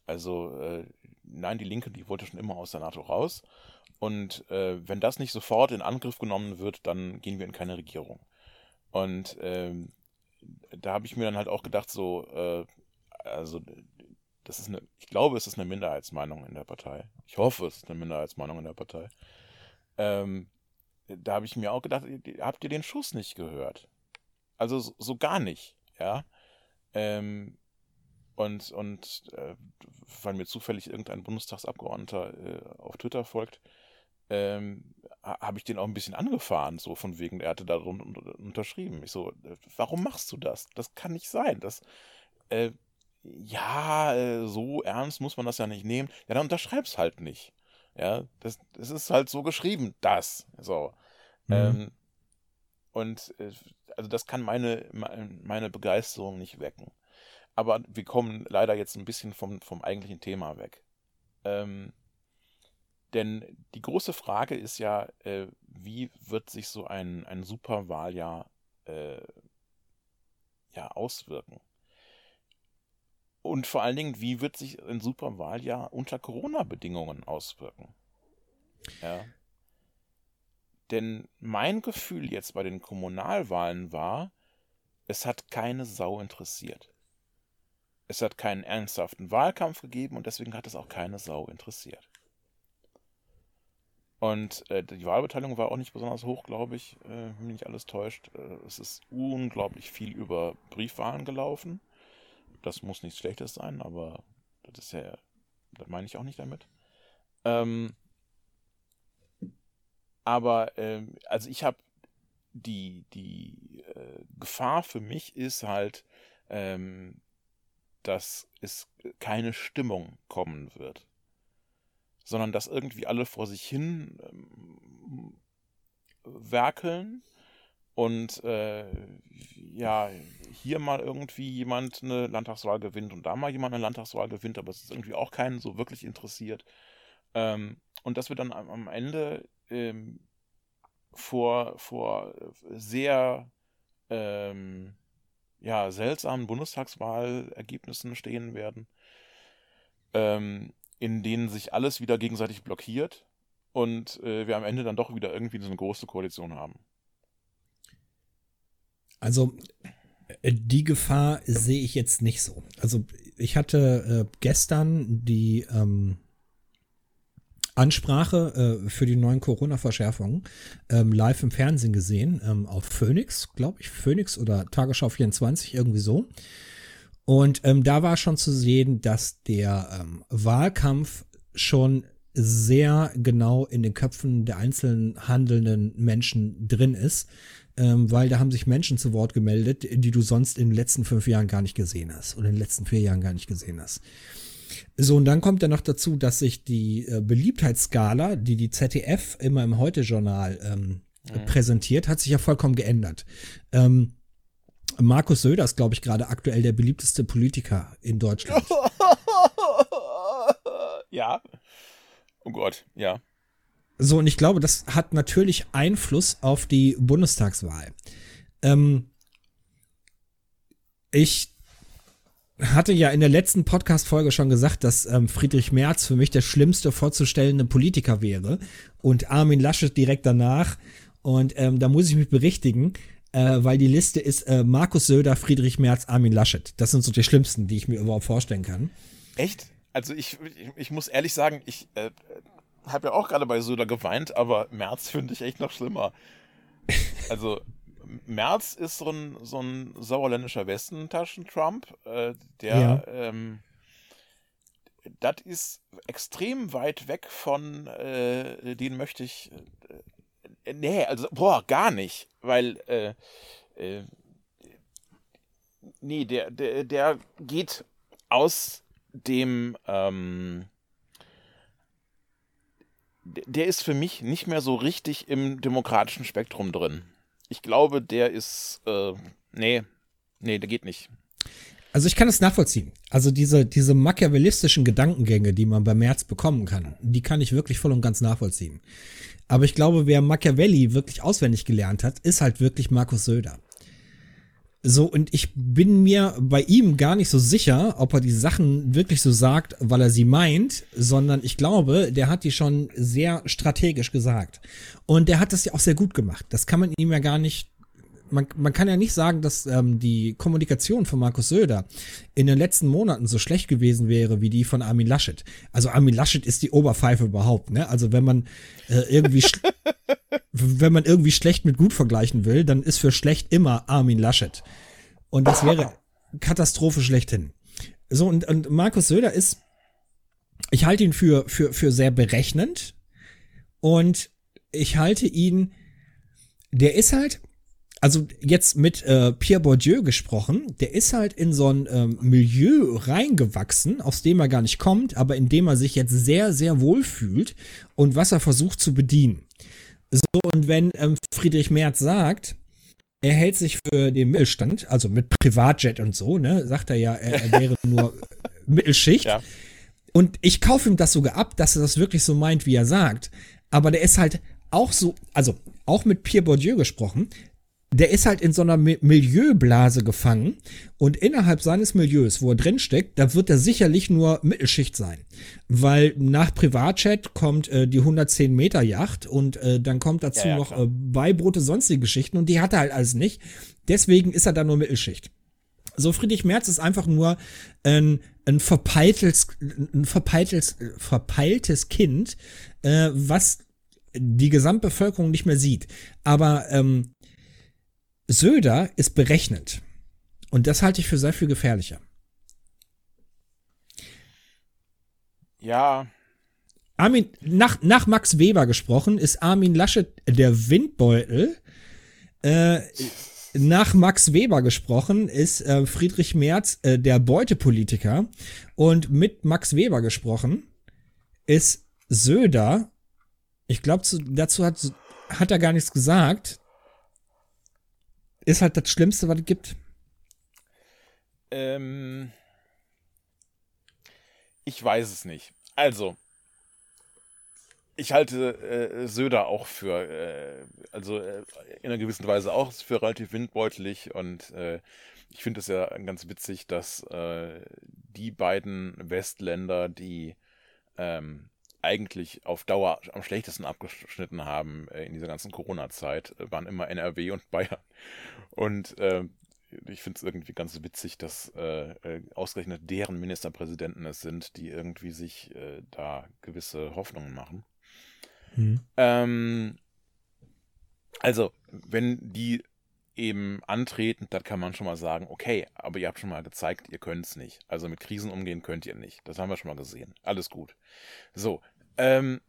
Also, äh, nein, die Linke, die wollte schon immer aus der NATO raus. Und äh, wenn das nicht sofort in Angriff genommen wird, dann gehen wir in keine Regierung. Und ähm, da habe ich mir dann halt auch gedacht, so, äh, also das ist eine, ich glaube, es ist eine Minderheitsmeinung in der Partei. Ich hoffe, es ist eine Minderheitsmeinung in der Partei. Ähm, da habe ich mir auch gedacht, habt ihr den Schuss nicht gehört? Also so, so gar nicht, ja. Ähm, und und äh, weil mir zufällig irgendein Bundestagsabgeordneter äh, auf Twitter folgt, ähm, habe ich den auch ein bisschen angefahren, so von wegen, er hatte da unterschrieben. Ich so, äh, warum machst du das? Das kann nicht sein. Das, äh, ja, äh, so ernst muss man das ja nicht nehmen. Ja, dann unterschreib's halt nicht. Ja, das, das ist halt so geschrieben, das. So. Mhm. Ähm, und äh, also das kann meine, meine Begeisterung nicht wecken. Aber wir kommen leider jetzt ein bisschen vom, vom eigentlichen Thema weg. Ähm, denn die große Frage ist ja, äh, wie wird sich so ein, ein Superwahljahr äh, ja, auswirken? Und vor allen Dingen, wie wird sich ein Superwahljahr unter Corona-Bedingungen auswirken? Ja. Denn mein Gefühl jetzt bei den Kommunalwahlen war, es hat keine Sau interessiert. Es hat keinen ernsthaften Wahlkampf gegeben und deswegen hat es auch keine Sau interessiert. Und äh, die Wahlbeteiligung war auch nicht besonders hoch, glaube ich, äh, wenn mich nicht alles täuscht. Äh, es ist unglaublich viel über Briefwahlen gelaufen. Das muss nichts Schlechtes sein, aber das ist ja, das meine ich auch nicht damit. Ähm, aber, ähm, also ich habe die, die äh, Gefahr für mich ist halt, ähm, dass es keine Stimmung kommen wird sondern dass irgendwie alle vor sich hin ähm, werkeln und äh, ja, hier mal irgendwie jemand eine Landtagswahl gewinnt und da mal jemand eine Landtagswahl gewinnt, aber es ist irgendwie auch keinen so wirklich interessiert. Ähm, und dass wir dann am, am Ende ähm, vor, vor sehr ähm, ja, seltsamen Bundestagswahlergebnissen stehen werden. Ähm, in denen sich alles wieder gegenseitig blockiert und äh, wir am Ende dann doch wieder irgendwie so eine große Koalition haben. Also äh, die Gefahr sehe ich jetzt nicht so. Also ich hatte äh, gestern die ähm, Ansprache äh, für die neuen Corona-Verschärfungen ähm, live im Fernsehen gesehen, ähm, auf Phoenix, glaube ich, Phoenix oder Tagesschau 24, irgendwie so. Und ähm, da war schon zu sehen, dass der ähm, Wahlkampf schon sehr genau in den Köpfen der einzelnen handelnden Menschen drin ist, ähm, weil da haben sich Menschen zu Wort gemeldet, die du sonst in den letzten fünf Jahren gar nicht gesehen hast oder in den letzten vier Jahren gar nicht gesehen hast. So, und dann kommt ja noch dazu, dass sich die äh, Beliebtheitsskala, die die ZDF immer im Heute-Journal ähm, mhm. präsentiert, hat sich ja vollkommen geändert. Ähm, Markus Söder ist, glaube ich, gerade aktuell der beliebteste Politiker in Deutschland. ja. Oh Gott, ja. So, und ich glaube, das hat natürlich Einfluss auf die Bundestagswahl. Ähm, ich hatte ja in der letzten Podcast-Folge schon gesagt, dass ähm, Friedrich Merz für mich der schlimmste vorzustellende Politiker wäre und Armin Laschet direkt danach. Und ähm, da muss ich mich berichtigen äh, weil die Liste ist äh, Markus Söder, Friedrich Merz, Armin Laschet. Das sind so die schlimmsten, die ich mir überhaupt vorstellen kann. Echt? Also ich, ich, ich muss ehrlich sagen, ich äh, habe ja auch gerade bei Söder geweint, aber Merz finde ich echt noch schlimmer. Also Merz ist so ein, so ein sauerländischer Westentaschen-Trump, äh, der ja. ähm, das ist extrem weit weg von äh, den möchte ich äh, nee, also, boah, gar nicht. Weil, äh, äh, nee, der, der, der geht aus dem, ähm, der ist für mich nicht mehr so richtig im demokratischen Spektrum drin. Ich glaube, der ist, äh, nee, nee, der geht nicht. Also ich kann es nachvollziehen. Also diese, diese machiavellistischen Gedankengänge, die man bei März bekommen kann, die kann ich wirklich voll und ganz nachvollziehen. Aber ich glaube, wer Machiavelli wirklich auswendig gelernt hat, ist halt wirklich Markus Söder. So, und ich bin mir bei ihm gar nicht so sicher, ob er die Sachen wirklich so sagt, weil er sie meint, sondern ich glaube, der hat die schon sehr strategisch gesagt. Und der hat das ja auch sehr gut gemacht. Das kann man ihm ja gar nicht man, man kann ja nicht sagen, dass ähm, die Kommunikation von Markus Söder in den letzten Monaten so schlecht gewesen wäre wie die von Armin Laschet. Also Armin Laschet ist die Oberpfeife überhaupt, ne? Also wenn man äh, irgendwie wenn man irgendwie schlecht mit gut vergleichen will, dann ist für schlecht immer Armin Laschet. Und das wäre Katastrophe schlechthin. So, und, und Markus Söder ist, ich halte ihn für, für, für sehr berechnend und ich halte ihn, der ist halt, also jetzt mit äh, Pierre Bourdieu gesprochen, der ist halt in so ein ähm, Milieu reingewachsen, aus dem er gar nicht kommt, aber in dem er sich jetzt sehr, sehr wohl fühlt und was er versucht zu bedienen. So, und wenn ähm, Friedrich Merz sagt, er hält sich für den Mittelstand, also mit Privatjet und so, ne? Sagt er ja, er, er wäre nur Mittelschicht. Ja. Und ich kaufe ihm das sogar ab, dass er das wirklich so meint, wie er sagt. Aber der ist halt auch so, also auch mit Pierre Bourdieu gesprochen, der ist halt in so einer Mi- Milieublase gefangen und innerhalb seines Milieus, wo er drinsteckt, da wird er sicherlich nur Mittelschicht sein. Weil nach Privatchat kommt äh, die 110 Meter Yacht und äh, dann kommt dazu Ja, ja, noch äh, Beibrote, sonstige Geschichten und die hat er halt alles nicht. Deswegen ist er da nur Mittelschicht. So, Friedrich Merz ist einfach nur ein, ein verpeiltes, ein verpeiltes, verpeiltes Kind, äh, was die Gesamtbevölkerung nicht mehr sieht. Aber ähm, Söder ist berechnend. Und das halte ich für sehr viel gefährlicher. Ja, Armin, nach, nach Max Weber gesprochen, ist Armin Laschet der Windbeutel. Äh, nach Max Weber gesprochen ist äh, Friedrich Merz äh, der Beutepolitiker. Und mit Max Weber gesprochen ist Söder. Ich glaube, dazu hat, hat er gar nichts gesagt. Ist halt das Schlimmste, was es gibt. Ähm, ich weiß es nicht. Also, ich halte äh, Söder auch für, äh, also äh, in einer gewissen Weise auch für relativ windbeutelig und äh, ich finde es ja ganz witzig, dass äh, die beiden Westländer, die ähm, eigentlich auf Dauer am schlechtesten abgeschnitten haben äh, in dieser ganzen Corona-Zeit, äh, waren immer NRW und Bayern. Und äh, ich finde es irgendwie ganz witzig, dass äh, äh, ausgerechnet deren Ministerpräsidenten es sind, die irgendwie sich äh, da gewisse Hoffnungen machen. Hm. Ähm, also, wenn die eben antreten, dann kann man schon mal sagen, okay, aber ihr habt schon mal gezeigt, ihr könnt es nicht. Also mit Krisen umgehen könnt ihr nicht. Das haben wir schon mal gesehen. Alles gut. So, ähm,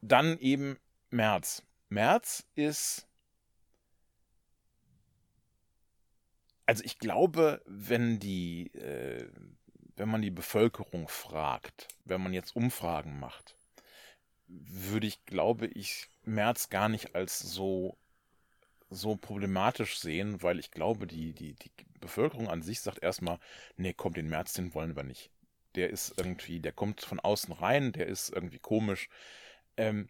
dann eben März. März ist Also ich glaube, wenn die, äh, wenn man die Bevölkerung fragt, wenn man jetzt Umfragen macht, würde ich, glaube ich, März gar nicht als so, so problematisch sehen, weil ich glaube, die, die, die Bevölkerung an sich sagt erstmal, nee, komm, den März, den wollen wir nicht. Der ist irgendwie, der kommt von außen rein, der ist irgendwie komisch. Ähm,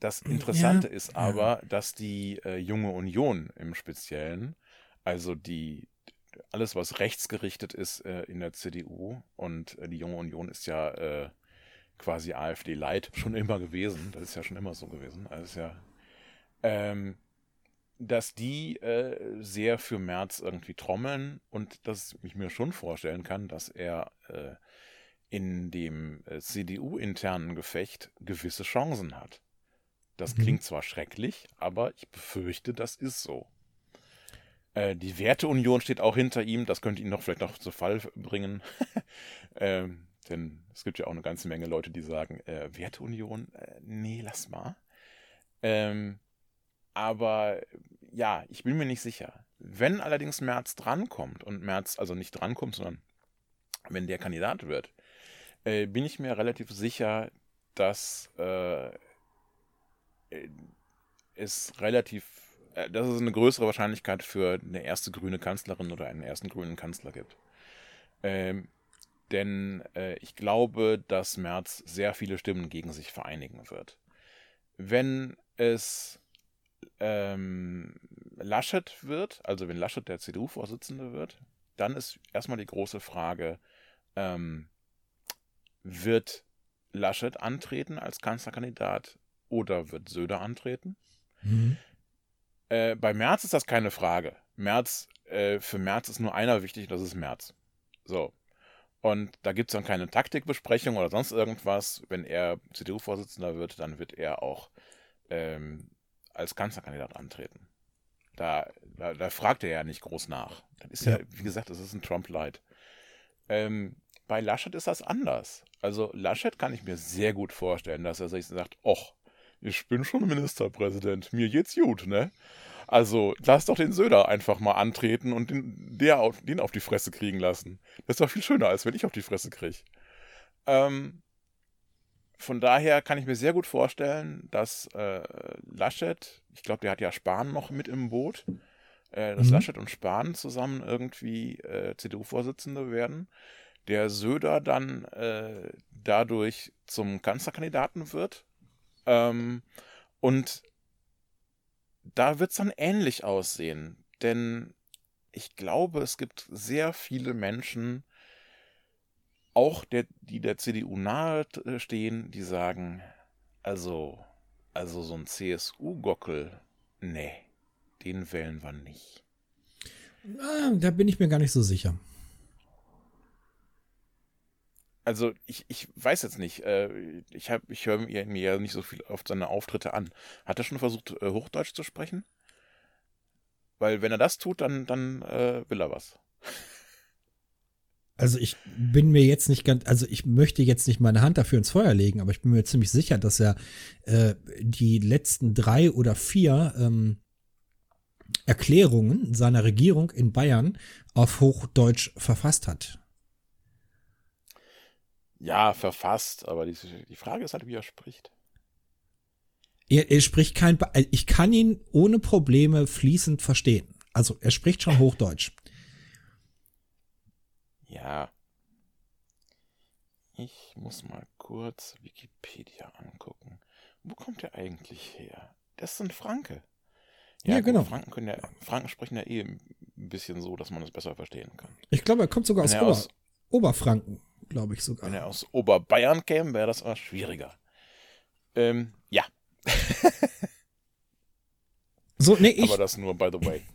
das Interessante Ja, ist aber, dass die äh, junge Union im Speziellen, also die alles, was rechtsgerichtet ist äh, in der CDU und äh, die junge Union ist ja äh, quasi AfD Light schon immer gewesen. Das ist ja schon immer so gewesen. Also ja, ähm, dass die äh, sehr für Merz irgendwie trommeln und dass ich mir schon vorstellen kann, dass er äh, in dem äh, CDU-internen Gefecht gewisse Chancen hat. Das Mhm. klingt zwar schrecklich, aber ich befürchte, das ist so. Äh, die Werteunion steht auch hinter ihm, das könnte ihn noch vielleicht noch zu Fall bringen. ähm, denn es gibt ja auch eine ganze Menge Leute, die sagen, äh, Werteunion, äh, nee, lass mal. Ähm, aber ja, ich bin mir nicht sicher. Wenn allerdings Merz drankommt und Merz also nicht drankommt, sondern wenn der Kandidat wird, äh, bin ich mir relativ sicher, dass äh, äh, es relativ, äh, dass es eine größere Wahrscheinlichkeit für eine erste grüne Kanzlerin oder einen ersten grünen Kanzler gibt. Ähm, denn äh, ich glaube, dass Merz sehr viele Stimmen gegen sich vereinigen wird. Wenn es ähm, Laschet wird, also wenn Laschet der CDU-Vorsitzende wird, dann ist erstmal die große Frage, ähm, wird Laschet antreten als Kanzlerkandidat oder wird Söder antreten? Mhm. Äh, bei Merz ist das keine Frage. Merz, äh, für Merz ist nur einer wichtig, das ist Merz. So. Und da gibt es dann keine Taktikbesprechung oder sonst irgendwas. Wenn er CDU-Vorsitzender wird, dann wird er auch ähm, als Kanzlerkandidat antreten. Da, da, da fragt er ja nicht groß nach. Das ist ja, Ja. wie gesagt, das ist ein Trump-Light. Ähm, bei Laschet ist das anders. Also Laschet kann ich mir sehr gut vorstellen, dass er sich sagt, och, ich bin schon Ministerpräsident, mir geht's gut, ne? Also lass doch den Söder einfach mal antreten und den, der auf, den auf die Fresse kriegen lassen. Das ist doch viel schöner, als wenn ich auf die Fresse kriege. Ähm, von daher kann ich mir sehr gut vorstellen, dass äh, Laschet, ich glaube, der hat ja Spahn noch mit im Boot, äh, dass Mhm. Laschet und Spahn zusammen irgendwie äh, CDU-Vorsitzende werden, der Söder dann äh, dadurch zum Kanzlerkandidaten wird. Ähm, und da wird es dann ähnlich aussehen, denn ich glaube, es gibt sehr viele Menschen, auch der, die der CDU nahe äh, stehen, die sagen, also, also so ein CSU-Gockel, nee, den wählen wir nicht. Ah, da bin ich mir gar nicht so sicher. Also ich, ich weiß jetzt nicht, äh, ich, ich höre mir, mir ja nicht so viel auf seine Auftritte an. Hat er schon versucht, äh, Hochdeutsch zu sprechen? Weil wenn er das tut, dann, dann äh, will er was. Also ich bin mir jetzt nicht ganz, also ich möchte jetzt nicht meine Hand dafür ins Feuer legen, aber ich bin mir ziemlich sicher, dass er äh, die letzten drei oder vier ähm, Erklärungen seiner Regierung in Bayern auf Hochdeutsch verfasst hat. Ja, verfasst, aber die, die Frage ist halt, wie er spricht. Er, er spricht kein, Ba- ich kann ihn ohne Probleme fließend verstehen. Also er spricht schon Hochdeutsch. Ja. Ich muss mal kurz Wikipedia angucken. Wo kommt der eigentlich her? Das ein Franke. Ja, gut, genau. Franken, können ja, Franken sprechen ja eh ein bisschen so, dass man es besser verstehen kann. Ich glaube, er kommt sogar aus, er Ober, aus- Oberfranken, glaube ich sogar. Wenn er aus Oberbayern käme, wäre das aber schwieriger. Ähm, ja, So, nee, ich, aber das nur by the way.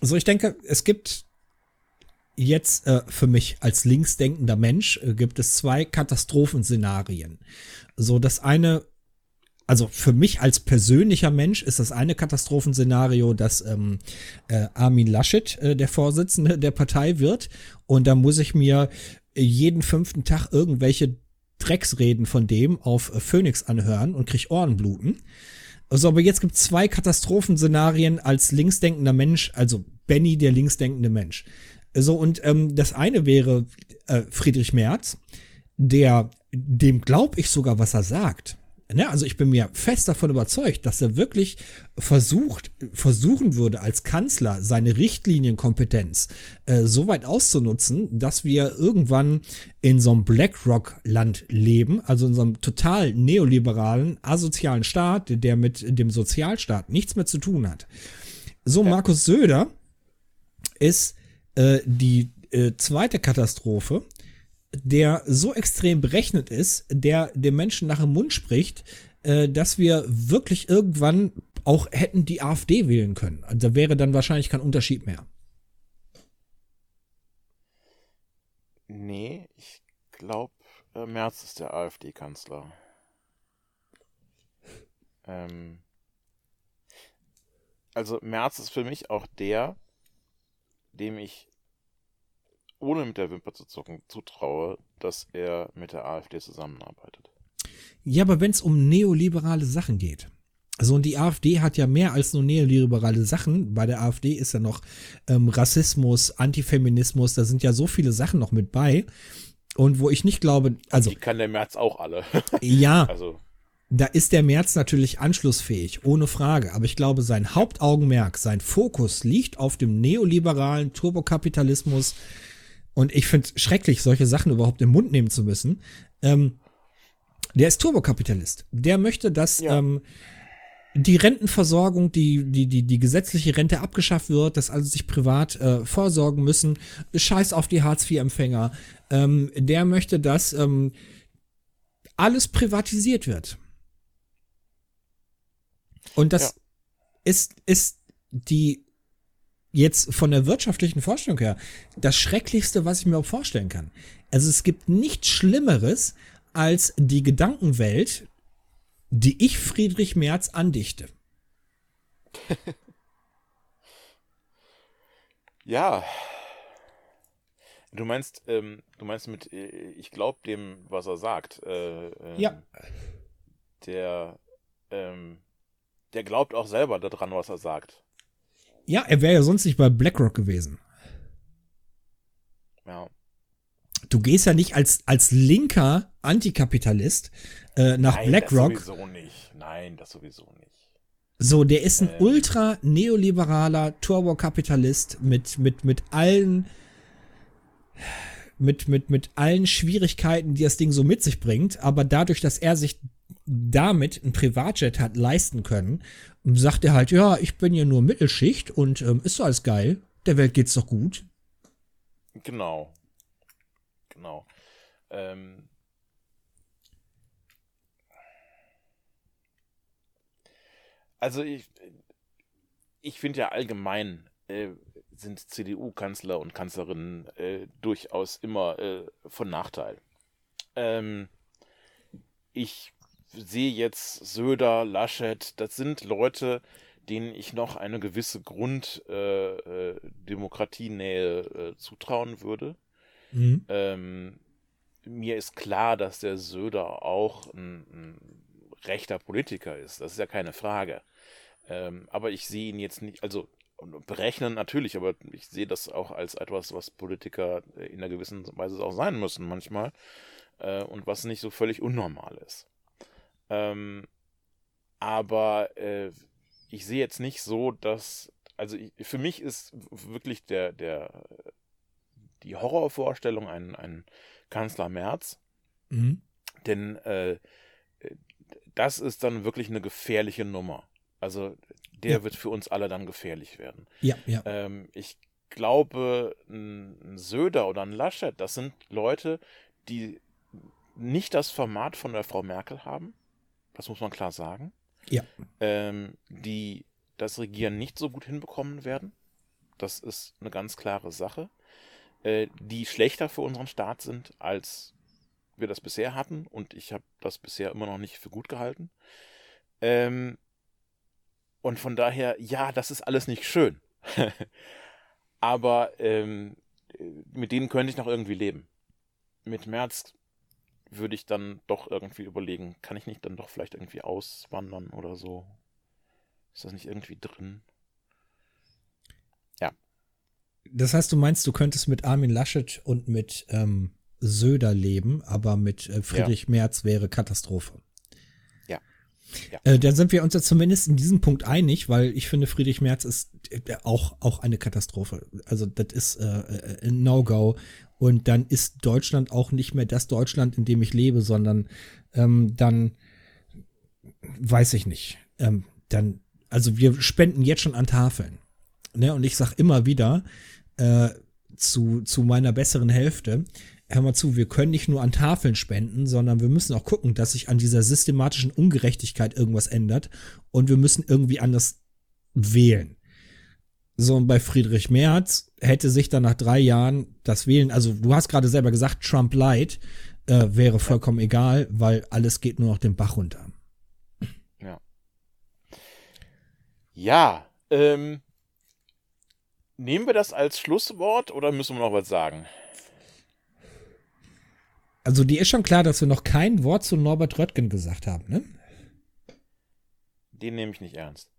So, ich denke, es gibt jetzt äh, für mich als linksdenkender Mensch äh, gibt es zwei Katastrophenszenarien. So, das eine, also für mich als persönlicher Mensch ist das eine Katastrophenszenario, dass ähm, äh, Armin Laschet äh, der Vorsitzende der Partei wird und da muss ich mir jeden fünften Tag irgendwelche Drecksreden von dem auf äh, Phoenix anhören und krieg Ohrenbluten. Also, aber jetzt gibt es zwei Katastrophenszenarien als linksdenkender Mensch, also Benny, der linksdenkende Mensch. So, und ähm, das eine wäre äh, Friedrich Merz, der, dem glaub ich sogar, was er sagt. Ne? Also ich bin mir fest davon überzeugt, dass er wirklich versucht, versuchen würde, als Kanzler seine Richtlinienkompetenz äh, so weit auszunutzen, dass wir irgendwann in so einem BlackRock-Land leben, also in so einem total neoliberalen, asozialen Staat, der mit dem Sozialstaat nichts mehr zu tun hat. So, Markus Söder ist äh, die äh, zweite Katastrophe, der so extrem berechnet ist, der dem Menschen nach dem Mund spricht, äh, dass wir wirklich irgendwann auch hätten die AfD wählen können. Also da wäre dann wahrscheinlich kein Unterschied mehr. Nee, ich glaube, äh, Merz ist der AfD-Kanzler. Ähm, also Merz ist für mich auch der, dem ich ohne mit der Wimper zu zucken zutraue, dass er mit der AfD zusammenarbeitet. Ja, aber wenn es um neoliberale Sachen geht. Also und die AfD hat ja mehr als nur neoliberale Sachen. Bei der AfD ist ja noch ähm, Rassismus, Antifeminismus, da sind ja so viele Sachen noch mit bei. Und wo ich nicht glaube, also Die kann der Merz auch alle. ja, also, da ist der März natürlich anschlussfähig, ohne Frage. Aber ich glaube, sein Hauptaugenmerk, sein Fokus liegt auf dem neoliberalen Turbokapitalismus. Und ich finde es schrecklich, solche Sachen überhaupt im Mund nehmen zu müssen. Ähm, der ist Turbokapitalist. Der möchte, dass Ja. ähm, die Rentenversorgung, die, die, die, die gesetzliche Rente abgeschafft wird, dass also sich privat äh, vorsorgen müssen. Scheiß auf die Hartz-IV-Empfänger. Ähm, der möchte, dass ähm, alles privatisiert wird. Und das Ja. ist, ist die jetzt von der wirtschaftlichen Vorstellung her das Schrecklichste, was ich mir auch vorstellen kann. Also es gibt nichts Schlimmeres als die Gedankenwelt, die ich Friedrich Merz andichte. ja. Du meinst, ähm, du meinst mit, äh, ich glaube dem, was er sagt. Äh, ähm, Ja. Der, ähm, der glaubt auch selber daran, was er sagt. Ja, er wäre ja sonst nicht bei BlackRock gewesen. Ja. Du gehst ja nicht als, als linker Antikapitalist äh, nach Nein, BlackRock. das sowieso nicht. Nein, das sowieso nicht. So, der ist ein Äh. ultra neoliberaler Turbokapitalist mit, mit, mit allen, mit, mit, mit allen Schwierigkeiten, die das Ding so mit sich bringt. Aber dadurch, dass er sich damit ein Privatjet hat leisten können, sagt er halt, ja, ich bin ja nur Mittelschicht und ähm, ist doch alles geil. Der Welt geht's doch gut. Genau. Genau. Ähm, also ich, ich finde ja allgemein äh, sind CDU-Kanzler und Kanzlerinnen äh, durchaus immer äh, von Nachteil. Ähm, ich sehe jetzt Söder, Laschet, das sind Leute, denen ich noch eine gewisse Grunddemokratienähe äh, Demokratienähe, äh, zutrauen würde. Mhm. Ähm, mir ist klar, dass der Söder auch ein, ein rechter Politiker ist. Das ist ja keine Frage. Ähm, aber ich sehe ihn jetzt nicht, also berechnen natürlich, aber ich sehe das auch als etwas, was Politiker in einer gewissen Weise auch sein müssen manchmal äh, und was nicht so völlig unnormal ist. Ähm, aber äh, ich sehe jetzt nicht so, dass, also ich, für mich ist wirklich der, der, die Horrorvorstellung ein, ein Kanzler Merz, Mhm. denn äh, das ist dann wirklich eine gefährliche Nummer. Also der Ja. wird für uns alle dann gefährlich werden. Ja, ja. Ähm, ich glaube, ein ein Söder oder ein Laschet, das sind Leute, die nicht das Format von der Frau Merkel haben. Das muss man klar sagen. Ja. Ähm, die das Regieren nicht so gut hinbekommen werden. Das ist eine ganz klare Sache. Äh, die schlechter für unseren Staat sind, als wir das bisher hatten. Und ich habe das bisher immer noch nicht für gut gehalten. Ähm, und von daher, ja, das ist alles nicht schön. Aber ähm, mit denen könnte ich noch irgendwie leben. Mit März würde ich dann doch irgendwie überlegen, kann ich nicht dann doch vielleicht irgendwie auswandern oder so? Ist das nicht irgendwie drin? Das heißt, du meinst, du könntest mit Armin Laschet und mit ähm, Söder leben, aber mit äh, Friedrich Merz wäre Katastrophe. Ja. Ja. Äh, dann sind wir uns ja zumindest in diesem Punkt einig, weil ich finde, Friedrich Merz ist äh, auch, auch eine Katastrophe. Also das ist äh, äh, ein No-Go. Und dann ist Deutschland auch nicht mehr das Deutschland, in dem ich lebe, sondern ähm, dann weiß ich nicht. Ähm, dann, also wir spenden jetzt schon an Tafeln. Ne? Und ich sag immer wieder äh, zu, zu meiner besseren Hälfte, hör mal zu, wir können nicht nur an Tafeln spenden, sondern wir müssen auch gucken, dass sich an dieser systematischen Ungerechtigkeit irgendwas ändert und wir müssen irgendwie anders wählen. So, und bei Friedrich Merz hätte sich dann nach drei Jahren das Wählen, also du hast gerade selber gesagt, Trump Light äh, wäre vollkommen egal, weil alles geht nur noch den Bach runter. Ja, ähm, nehmen wir das als Schlusswort oder müssen wir noch was sagen? Also dir ist schon klar, dass wir noch kein Wort zu Norbert Röttgen gesagt haben, ne? Den nehme ich nicht ernst.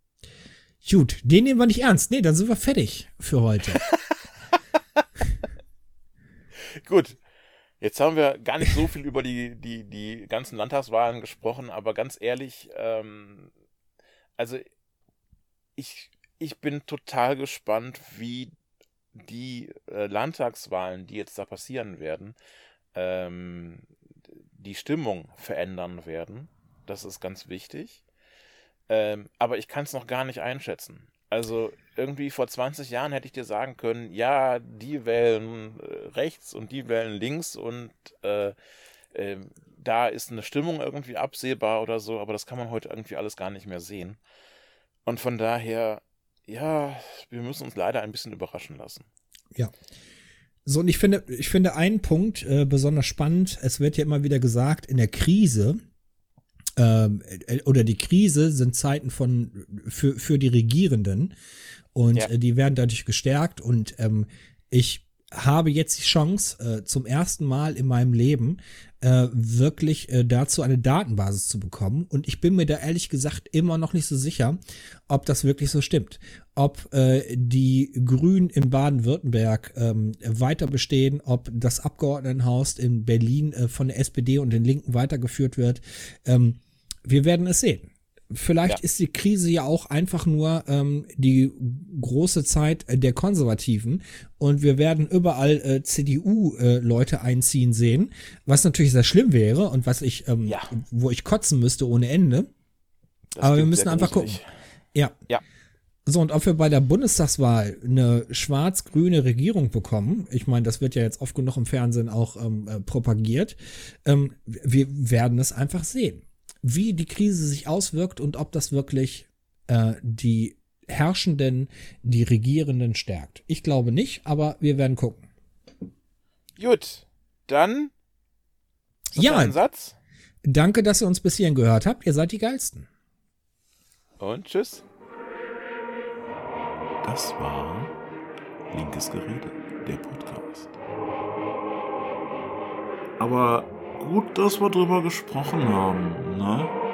Gut, den nehmen wir nicht ernst. Nee, dann sind wir fertig für heute. Gut. Jetzt haben wir gar nicht so viel über die, die, die ganzen Landtagswahlen gesprochen, aber ganz ehrlich, ähm, also ich, ich bin total gespannt, wie die äh, Landtagswahlen, die jetzt da passieren werden, ähm, die Stimmung verändern werden. Das ist ganz wichtig. Ähm, aber ich kann es noch gar nicht einschätzen. Also irgendwie vor 20 Jahren hätte ich dir sagen können, ja, die wählen äh, rechts und die wählen links und äh, äh, da ist eine Stimmung irgendwie absehbar oder so, aber das kann man heute irgendwie alles gar nicht mehr sehen. Und von daher, ja, wir müssen uns leider ein bisschen überraschen lassen. Ja. So, und ich finde, ich finde einen Punkt äh, besonders spannend. Es wird ja immer wieder gesagt, in der Krise oder die Krise sind Zeiten von für, für die Regierenden und Ja. äh, die werden dadurch gestärkt und ähm, ich habe jetzt die Chance, äh, zum ersten Mal in meinem Leben äh, wirklich äh, dazu eine Datenbasis zu bekommen. Und ich bin mir da ehrlich gesagt immer noch nicht so sicher, ob das wirklich so stimmt. Ob äh, die Grünen in Baden-Württemberg ähm, weiter bestehen, ob das Abgeordnetenhaus in Berlin äh, von der SPD und den Linken weitergeführt wird. Ähm, wir werden es sehen. Vielleicht Ja. ist die Krise ja auch einfach nur ähm, die große Zeit äh, der Konservativen und wir werden überall äh, CDU-Leute einziehen sehen, was natürlich sehr schlimm wäre und was ich, ähm, Ja. wo ich kotzen müsste ohne Ende. Das Aber wir müssen einfach gucken. Ja. Ja. So, und ob wir bei der Bundestagswahl eine schwarz-grüne Regierung bekommen, ich meine, das wird ja jetzt oft genug im Fernsehen auch ähm, äh, propagiert, ähm, wir werden es einfach sehen, wie die Krise sich auswirkt und ob das wirklich äh, die Herrschenden, die Regierenden stärkt. Ich glaube nicht, aber wir werden gucken. Gut, dann. Ja. Ein Satz. Danke, dass ihr uns bis hierhin gehört habt. Ihr seid die Geilsten. Und tschüss. Das war Linkes Gerede, der Podcast. Aber gut, dass wir drüber gesprochen haben, ne?